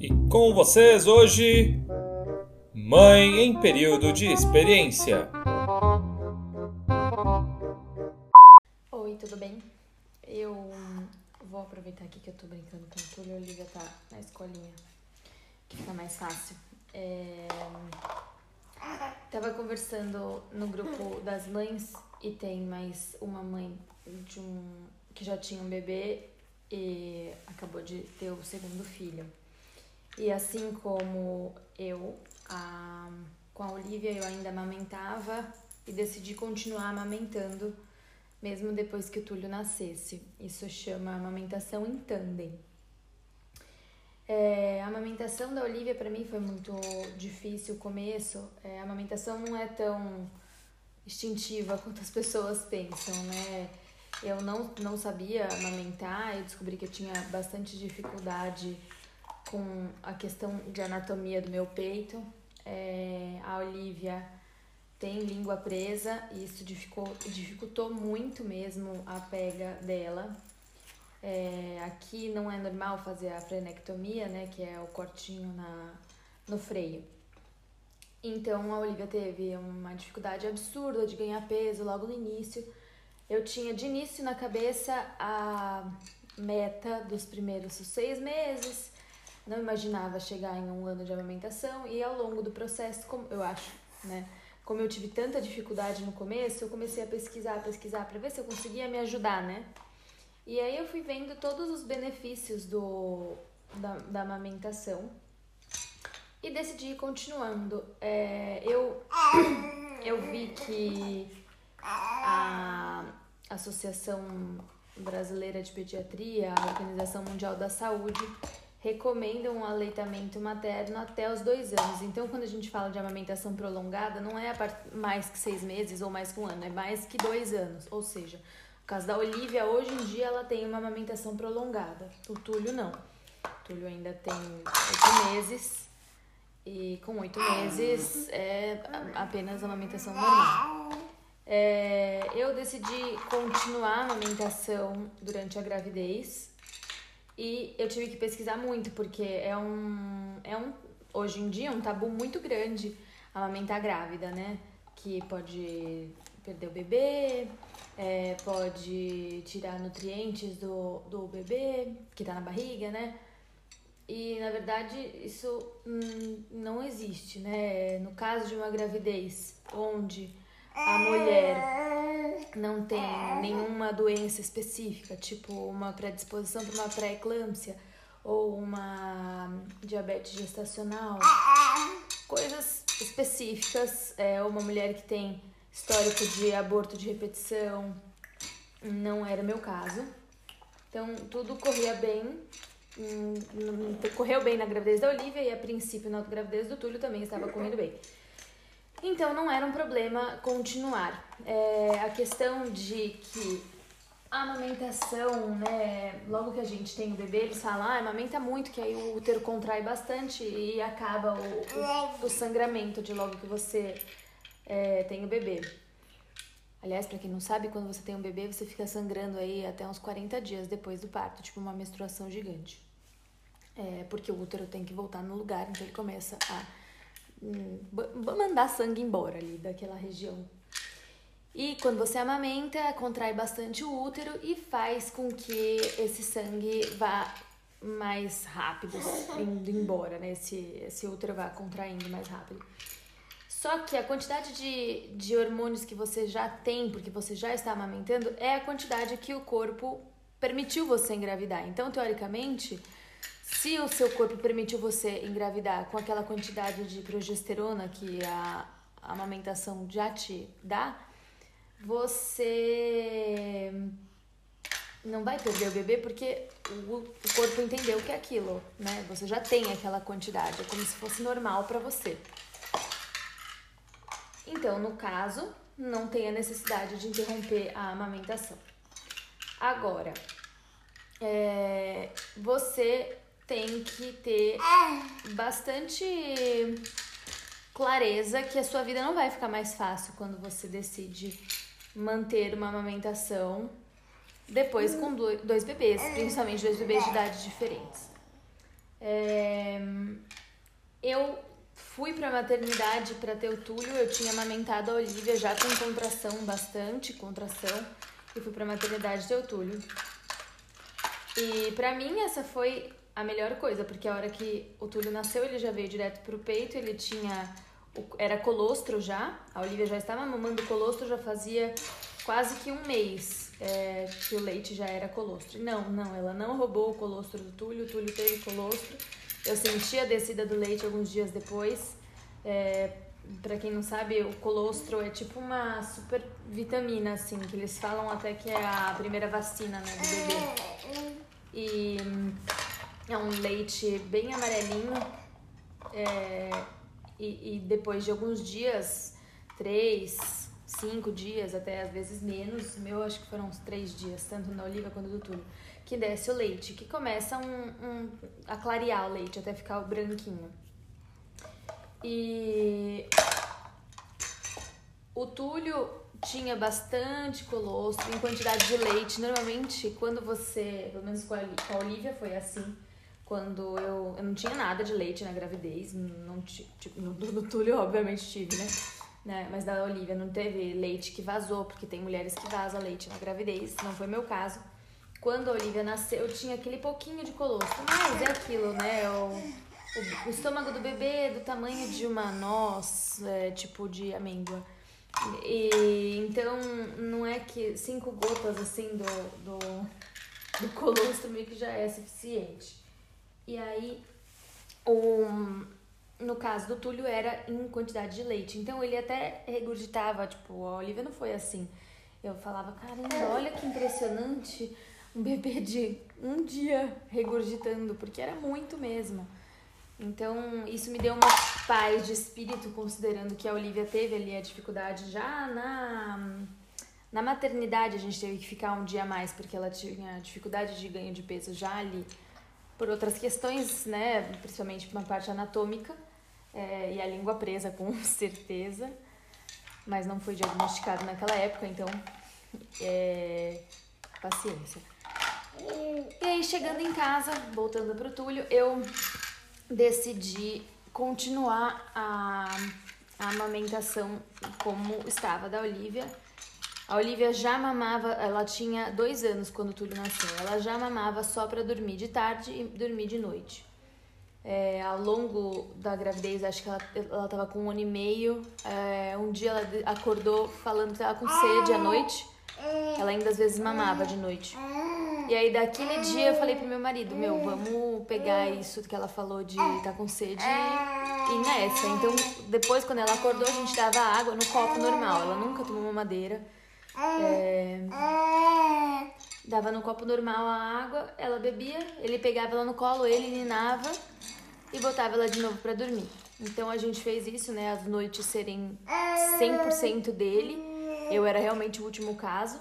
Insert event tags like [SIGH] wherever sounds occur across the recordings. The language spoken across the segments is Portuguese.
E com vocês hoje, Mãe em período de experiência. Oi, tudo bem? Eu vou aproveitar aqui que eu tô brincando com o Túlio Olivia tá na escolinha, que fica mais fácil. É... Tava conversando no grupo das mães e tem mais uma mãe de um que já tinha um bebê e acabou de ter o segundo filho. E assim como eu, a, com a Olivia, eu ainda amamentava e decidi continuar amamentando mesmo depois que o Túlio nascesse. Isso chama amamentação em tandem. É, a amamentação da Olivia para mim foi muito difícil o começo. É, a amamentação não é tão instintiva [LAUGHS] quanto as pessoas pensam, né? Eu não, não sabia amamentar, eu descobri que eu tinha bastante dificuldade com a questão de anatomia do meu peito. É, a Olivia tem língua presa e isso dificultou, dificultou muito mesmo a pega dela. É, aqui não é normal fazer a frenectomia, né, que é o cortinho na, no freio. Então a Olivia teve uma dificuldade absurda de ganhar peso logo no início. Eu tinha de início na cabeça a meta dos primeiros seis meses. Não imaginava chegar em um ano de amamentação e ao longo do processo, como eu acho, né? Como eu tive tanta dificuldade no começo, eu comecei a pesquisar, pesquisar para ver se eu conseguia me ajudar, né? E aí eu fui vendo todos os benefícios do, da, da amamentação e decidi ir continuando. É, eu, eu vi que a Associação Brasileira de Pediatria, a Organização Mundial da Saúde, recomendam um aleitamento materno até os dois anos. Então, quando a gente fala de amamentação prolongada, não é mais que seis meses ou mais que um ano, é mais que dois anos. Ou seja, no caso da Olivia, hoje em dia ela tem uma amamentação prolongada. O Túlio não. O Túlio ainda tem oito meses e com oito meses é apenas amamentação normal. É, eu decidi continuar a amamentação durante a gravidez e eu tive que pesquisar muito porque é um, é um hoje em dia um tabu muito grande amamentar grávida, né? Que pode perder o bebê, é, pode tirar nutrientes do, do bebê que tá na barriga, né? E na verdade isso hum, não existe, né? No caso de uma gravidez onde a mulher não tem nenhuma doença específica, tipo uma predisposição para uma pré-eclâmpsia ou uma diabetes gestacional, coisas específicas, é, uma mulher que tem histórico de aborto de repetição, não era meu caso. Então tudo corria bem, Hum, correu bem na gravidez da Olivia e a princípio na gravidez do Túlio também estava correndo bem. Então não era um problema continuar. É, a questão de que a amamentação, né, logo que a gente tem o bebê, eles falam, ah, amamenta muito, que aí o útero contrai bastante e acaba o, o, o sangramento de logo que você é, tem o bebê. Aliás, para quem não sabe, quando você tem um bebê, você fica sangrando aí até uns 40 dias depois do parto, tipo uma menstruação gigante. É, porque o útero tem que voltar no lugar, então ele começa a mandar sangue embora ali daquela região. E quando você amamenta, contrai bastante o útero e faz com que esse sangue vá mais rápido indo embora, né? Esse, esse útero vá contraindo mais rápido. Só que a quantidade de, de hormônios que você já tem, porque você já está amamentando, é a quantidade que o corpo permitiu você engravidar. Então, teoricamente, se o seu corpo permitiu você engravidar com aquela quantidade de progesterona que a, a amamentação já te dá, você não vai perder o bebê porque o, o corpo entendeu que é aquilo, né? Você já tem aquela quantidade, é como se fosse normal para você. Então, no caso, não tem a necessidade de interromper a amamentação. Agora, é, você tem que ter bastante clareza que a sua vida não vai ficar mais fácil quando você decide manter uma amamentação depois com dois bebês, principalmente dois bebês de idades diferentes. É, eu fui pra maternidade para ter o Túlio, eu tinha amamentado a Olivia já com contração, bastante contração, e fui pra maternidade ter o Túlio. E pra mim essa foi a melhor coisa, porque a hora que o Túlio nasceu, ele já veio direto pro peito, ele tinha. Era colostro já, a Olivia já estava mamando colostro, já fazia quase que um mês é, que o leite já era colostro. Não, não, ela não roubou o colostro do Túlio, o Túlio teve colostro. Eu senti a descida do leite alguns dias depois. É, para quem não sabe, o colostro é tipo uma super vitamina, assim, que eles falam até que é a primeira vacina, né, do bebê. E é um leite bem amarelinho. É, e, e depois de alguns dias, três, cinco dias, até às vezes menos, meu acho que foram uns três dias, tanto na oliva quanto do túlio, que desce o leite, que começa um, um, a clarear o leite até ficar branquinho. E o túlio tinha bastante colostro em quantidade de leite. Normalmente, quando você, pelo menos com a Olivia foi assim, quando eu, eu não tinha nada de leite na gravidez, não tipo, no, no Túlio obviamente tive, né? né? Mas da Olivia não teve leite que vazou, porque tem mulheres que vazam leite na gravidez, não foi meu caso. Quando a Olivia nasceu, eu tinha aquele pouquinho de colostro, mas é aquilo, né? O, o, o estômago do bebê é do tamanho de uma noz, é, tipo de amêndoa. E, então, não é que cinco gotas assim do, do, do colostro meio que já é suficiente. E aí, o, no caso do Túlio, era em quantidade de leite. Então, ele até regurgitava, tipo, a Olivia não foi assim. Eu falava, caramba, olha que impressionante um bebê de um dia regurgitando, porque era muito mesmo. Então, isso me deu uma paz de espírito, considerando que a Olivia teve ali a dificuldade já na, na maternidade. A gente teve que ficar um dia a mais, porque ela tinha dificuldade de ganho de peso já ali por outras questões, né, principalmente uma parte anatômica é, e a língua presa com [LAUGHS] certeza, mas não foi diagnosticado naquela época, então é, paciência. E aí chegando em casa, voltando para o Túlio, eu decidi continuar a, a amamentação como estava da Olivia a Olivia já mamava, ela tinha dois anos quando o Túlio nasceu. Ela já mamava só para dormir de tarde e dormir de noite. É, ao longo da gravidez, acho que ela, ela tava com um ano e meio. É, um dia ela acordou falando que tava com sede à noite. Ela ainda às vezes mamava de noite. E aí, daquele dia, eu falei pro meu marido: Meu, vamos pegar isso que ela falou de estar tá com sede e ir nessa. Então, depois, quando ela acordou, a gente dava água no copo normal. Ela nunca tomou mamadeira. É, dava no copo normal a água, ela bebia, ele pegava ela no colo, ele ninava e botava ela de novo para dormir. Então a gente fez isso, né? As noites serem 100% dele. Eu era realmente o último caso.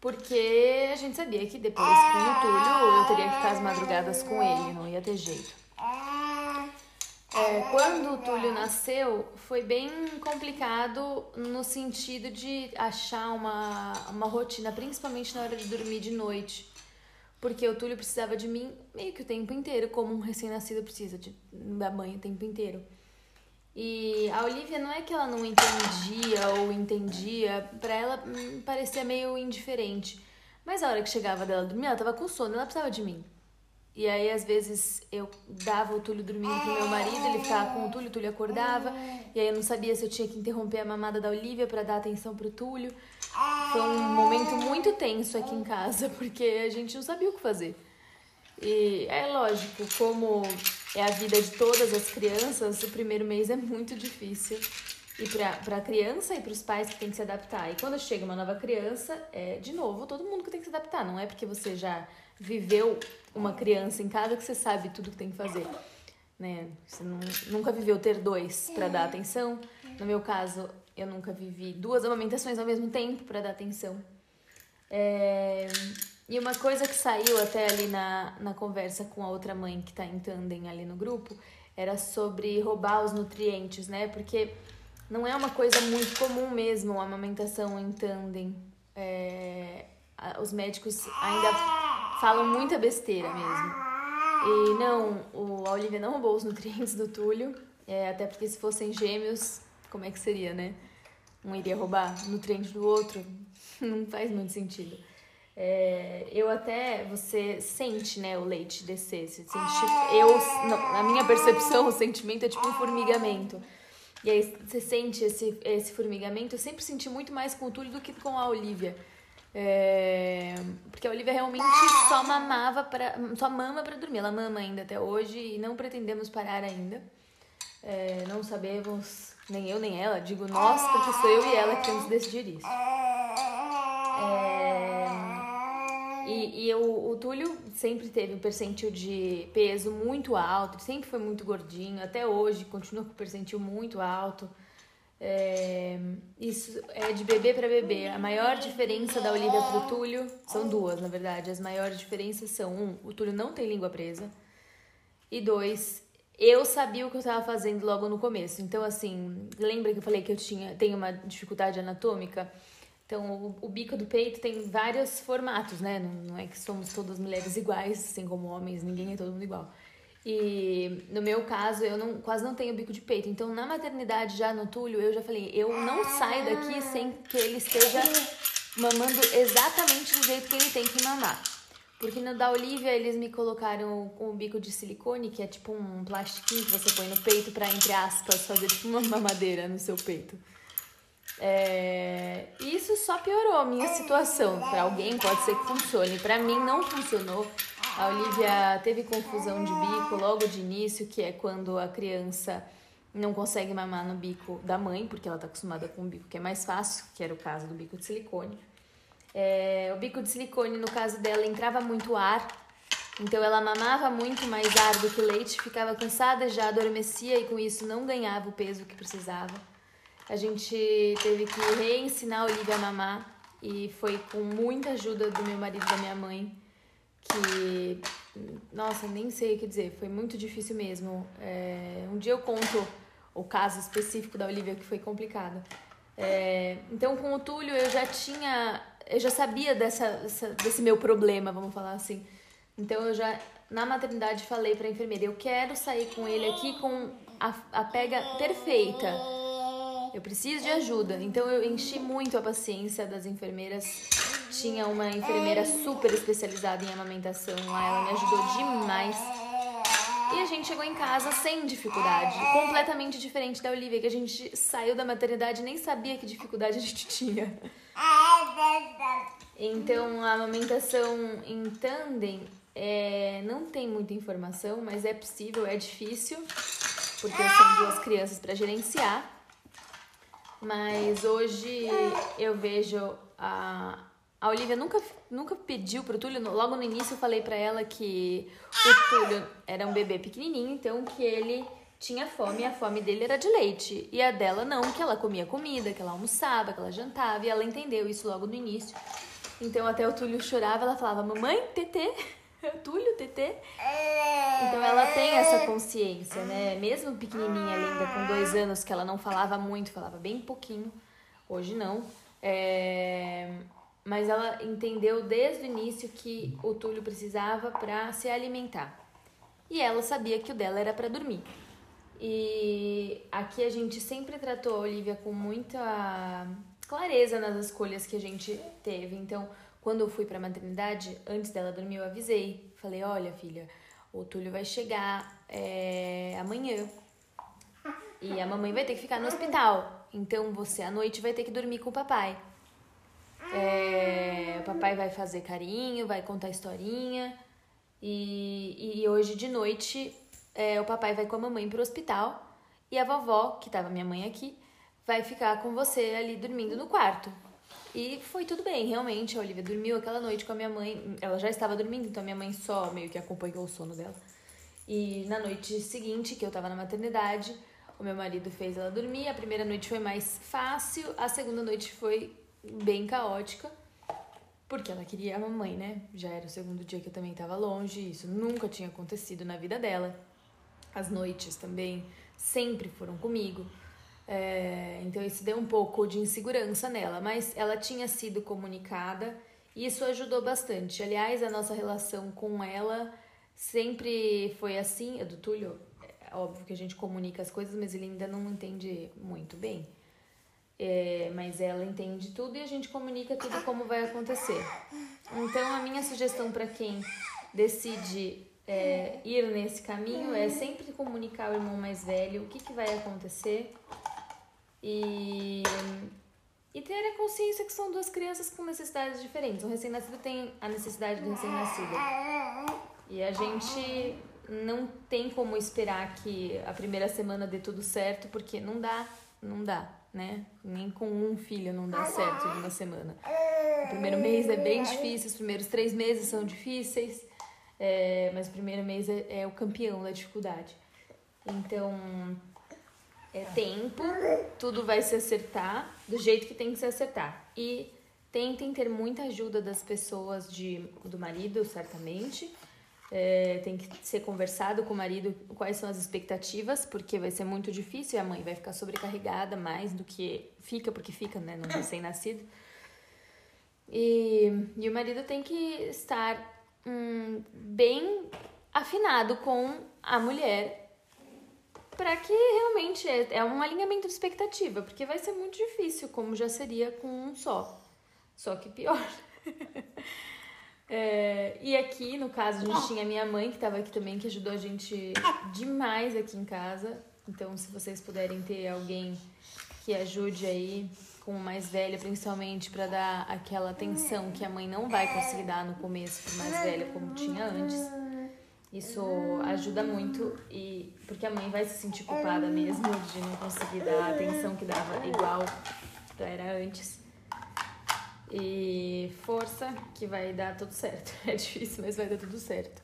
Porque a gente sabia que depois com o Túlio eu teria que ficar as madrugadas com ele, não ia ter jeito. É, quando o Túlio nasceu, foi bem complicado no sentido de achar uma, uma rotina, principalmente na hora de dormir de noite. Porque o Túlio precisava de mim meio que o tempo inteiro, como um recém-nascido precisa de, da mãe o tempo inteiro. E a Olivia não é que ela não entendia ou entendia, para ela hum, parecia meio indiferente. Mas a hora que chegava dela dormir, ela tava com sono, ela precisava de mim. E aí, às vezes, eu dava o Túlio dormindo pro meu marido, ele ficava com o Túlio, o Túlio acordava. E aí eu não sabia se eu tinha que interromper a mamada da Olivia para dar atenção pro Túlio. Foi um momento muito tenso aqui em casa, [LAUGHS] porque a gente não sabia o que fazer. E é lógico, como é a vida de todas as crianças, o primeiro mês é muito difícil. E para a criança e para os pais que tem que se adaptar. E quando chega uma nova criança, é de novo todo mundo que tem que se adaptar. Não é porque você já viveu uma criança em casa que você sabe tudo que tem que fazer. Né? Você não, nunca viveu ter dois para dar atenção. No meu caso, eu nunca vivi duas amamentações ao mesmo tempo para dar atenção. É... E uma coisa que saiu até ali na, na conversa com a outra mãe que está em tandem ali no grupo era sobre roubar os nutrientes, né? Porque não é uma coisa muito comum mesmo a amamentação em tandem. É... Os médicos ainda falam muita besteira mesmo. E não, o, a Olivia não roubou os nutrientes do Túlio, é, até porque se fossem gêmeos, como é que seria, né? Um iria roubar nutrientes do outro, [LAUGHS] não faz muito sentido. É, eu até, você sente, né, o leite descer, você sente, tipo, eu, não, na minha percepção, o sentimento é tipo um formigamento. E aí você sente esse, esse formigamento, eu sempre senti muito mais com o Túlio do que com a Olivia. É, porque a Olivia realmente só mamava para só mama para dormir. Ela mama ainda até hoje e não pretendemos parar ainda. É, não sabemos, nem eu nem ela, digo nós, porque sou eu e ela que temos decidir isso. É, e, e o, o Túlio sempre teve um percentil de peso muito alto, sempre foi muito gordinho, até hoje continua com um percentil muito alto. É, isso é de bebê para bebê. A maior diferença da Olivia pro Túlio são duas, na verdade. As maiores diferenças são: um, o Túlio não tem língua presa, e dois, eu sabia o que eu estava fazendo logo no começo. Então, assim, lembra que eu falei que eu tinha tenho uma dificuldade anatômica? Então, o, o, bico do peito tem vários formatos, né? Não, não, é que somos todas mulheres iguais, assim como homens, ninguém é todo mundo igual. E no meu caso, eu não, quase não tenho bico de peito. Então, na maternidade, já no Túlio, eu já falei: eu não saio daqui sem que ele esteja mamando exatamente do jeito que ele tem que mamar. Porque no da Olivia, eles me colocaram com o bico de silicone, que é tipo um plastiquinho que você põe no peito para, entre aspas, fazer tipo uma [LAUGHS] mamadeira no seu peito. É, isso só piorou a minha situação. Para alguém pode ser que funcione, para mim não funcionou. A Olivia teve confusão de bico logo de início, que é quando a criança não consegue mamar no bico da mãe, porque ela está acostumada com um bico que é mais fácil, que era o caso do bico de silicone. É, o bico de silicone, no caso dela, entrava muito ar, então ela mamava muito mais ar do que leite, ficava cansada, já adormecia e com isso não ganhava o peso que precisava. A gente teve que reensinar a Olivia a mamar e foi com muita ajuda do meu marido e da minha mãe que, nossa, nem sei o que dizer, foi muito difícil mesmo. É, um dia eu conto o caso específico da Olivia que foi complicado. É, então, com o Túlio, eu já tinha, eu já sabia dessa, dessa, desse meu problema, vamos falar assim. Então, eu já, na maternidade, falei pra enfermeira: eu quero sair com ele aqui com a, a pega perfeita eu preciso de ajuda. Então eu enchi muito a paciência das enfermeiras. Tinha uma enfermeira super especializada em amamentação lá, ela me ajudou demais. E a gente chegou em casa sem dificuldade, completamente diferente da Olivia, que a gente saiu da maternidade e nem sabia que dificuldade a gente [LAUGHS] tinha. Então a amamentação em tandem é, não tem muita informação, mas é possível, é difícil, porque são duas crianças para gerenciar. Mas hoje eu vejo a, a Olivia nunca, nunca pediu pro Túlio. Logo no início eu falei para ela que o Túlio era um bebê pequenininho, então que ele tinha fome e a fome dele era de leite. E a dela não, que ela comia comida, que ela almoçava, que ela jantava. E ela entendeu isso logo no início. Então até o Túlio chorava, ela falava: Mamãe, tetê. [LAUGHS] Túlio, Tetê. Então ela tem essa consciência, né? Mesmo pequenininha linda, com dois anos, que ela não falava muito, falava bem pouquinho. Hoje não. É... Mas ela entendeu desde o início que o Túlio precisava para se alimentar. E ela sabia que o dela era para dormir. E aqui a gente sempre tratou a Olivia com muita clareza nas escolhas que a gente teve. Então, quando eu fui para a maternidade, antes dela dormir, eu avisei. Falei: Olha, filha, o Túlio vai chegar é, amanhã. E a mamãe vai ter que ficar no hospital. Então você à noite vai ter que dormir com o papai. É, o papai vai fazer carinho, vai contar historinha. E, e hoje de noite é, o papai vai com a mamãe pro hospital. E a vovó, que tava minha mãe aqui, vai ficar com você ali dormindo no quarto. E foi tudo bem, realmente. A Olivia dormiu aquela noite com a minha mãe. Ela já estava dormindo, então a minha mãe só meio que acompanhou o sono dela. E na noite seguinte, que eu tava na maternidade, o meu marido fez ela dormir. A primeira noite foi mais fácil, a segunda noite foi bem caótica. Porque ela queria a mamãe, né? Já era o segundo dia que eu também tava longe, isso nunca tinha acontecido na vida dela. As noites também sempre foram comigo. É, então isso deu um pouco de insegurança nela, mas ela tinha sido comunicada e isso ajudou bastante. Aliás, a nossa relação com ela sempre foi assim. A do Túlio, é óbvio que a gente comunica as coisas, mas ele ainda não entende muito bem. É, mas ela entende tudo e a gente comunica tudo como vai acontecer. Então, a minha sugestão para quem decide é, ir nesse caminho é sempre comunicar ao irmão mais velho o que, que vai acontecer e, e ter a consciência que são duas crianças com necessidades diferentes. O recém-nascido tem a necessidade do recém-nascido. E a gente não tem como esperar que a primeira semana dê tudo certo, porque não dá, não dá, né? Nem com um filho não dá certo uma semana. O primeiro mês é bem difícil, os primeiros três meses são difíceis, é, mas o primeiro mês é, é o campeão da dificuldade. Então, é tempo, tudo vai se acertar do jeito que tem que se acertar. E tentem ter muita ajuda das pessoas de, do marido, certamente. É, tem que ser conversado com o marido quais são as expectativas, porque vai ser muito difícil e a mãe vai ficar sobrecarregada mais do que fica, porque fica, né, no recém-nascido. E, e o marido tem que estar hum, bem afinado com a mulher para que realmente é, é um alinhamento de expectativa, porque vai ser muito difícil, como já seria com um só. Só que pior. [LAUGHS] é, e aqui, no caso, a gente tinha a minha mãe, que estava aqui também, que ajudou a gente demais aqui em casa. Então, se vocês puderem ter alguém que ajude aí com o mais velho, principalmente para dar aquela atenção que a mãe não vai conseguir dar no começo pro mais velho como tinha antes isso ajuda muito e porque a mãe vai se sentir culpada mesmo de não conseguir dar a atenção que dava igual era antes. E força que vai dar tudo certo. [LAUGHS] É difícil, mas vai dar tudo certo.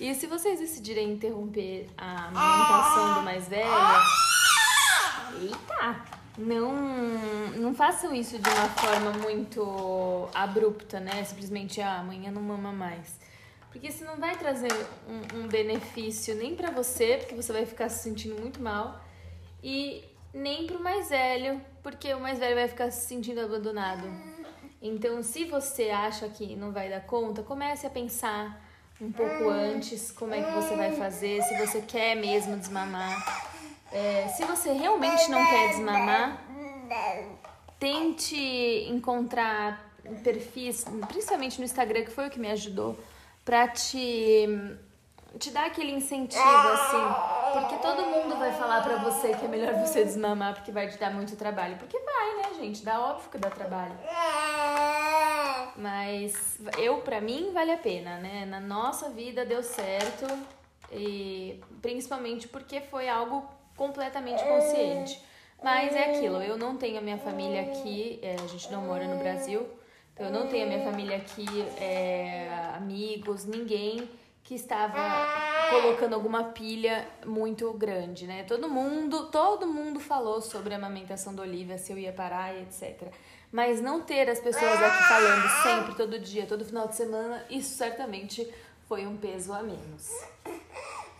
E se vocês decidirem interromper a amamentação do mais velho, eita, não não façam isso de uma forma muito abrupta, né? Simplesmente ah, amanhã não mama mais porque isso não vai trazer um, um benefício nem para você, porque você vai ficar se sentindo muito mal, e nem para o mais velho, porque o mais velho vai ficar se sentindo abandonado. Então, se você acha que não vai dar conta, comece a pensar um pouco antes como é que você vai fazer, se você quer mesmo desmamar. É, se você realmente não quer desmamar, tente encontrar perfis, principalmente no Instagram, que foi o que me ajudou, pra te, te dar aquele incentivo, assim. Porque todo mundo vai falar pra você que é melhor você desmamar porque vai te dar muito trabalho. Porque vai, né, gente? Dá óbvio que dá trabalho. Mas eu, pra mim, vale a pena, né? Na nossa vida deu certo. E principalmente porque foi algo completamente consciente. Mas é aquilo, eu não tenho a minha família aqui, é, a gente não mora no Brasil. Então, eu não tenho a minha família aqui, é, amigos, ninguém que estava colocando alguma pilha muito grande, né? Todo mundo, todo mundo falou sobre a amamentação da Olivia, se eu ia parar e etc. Mas não ter as pessoas aqui falando sempre, todo dia, todo final de semana, isso certamente foi um peso a menos.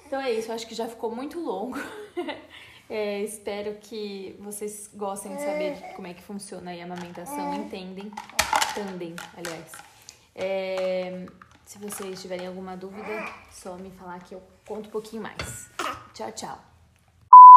Então é isso, acho que já ficou muito longo. [LAUGHS] É, espero que vocês gostem de saber como é que funciona a amamentação, entendem Tandem, aliás. É, se vocês tiverem alguma dúvida, só me falar que eu conto um pouquinho mais. Tchau, tchau.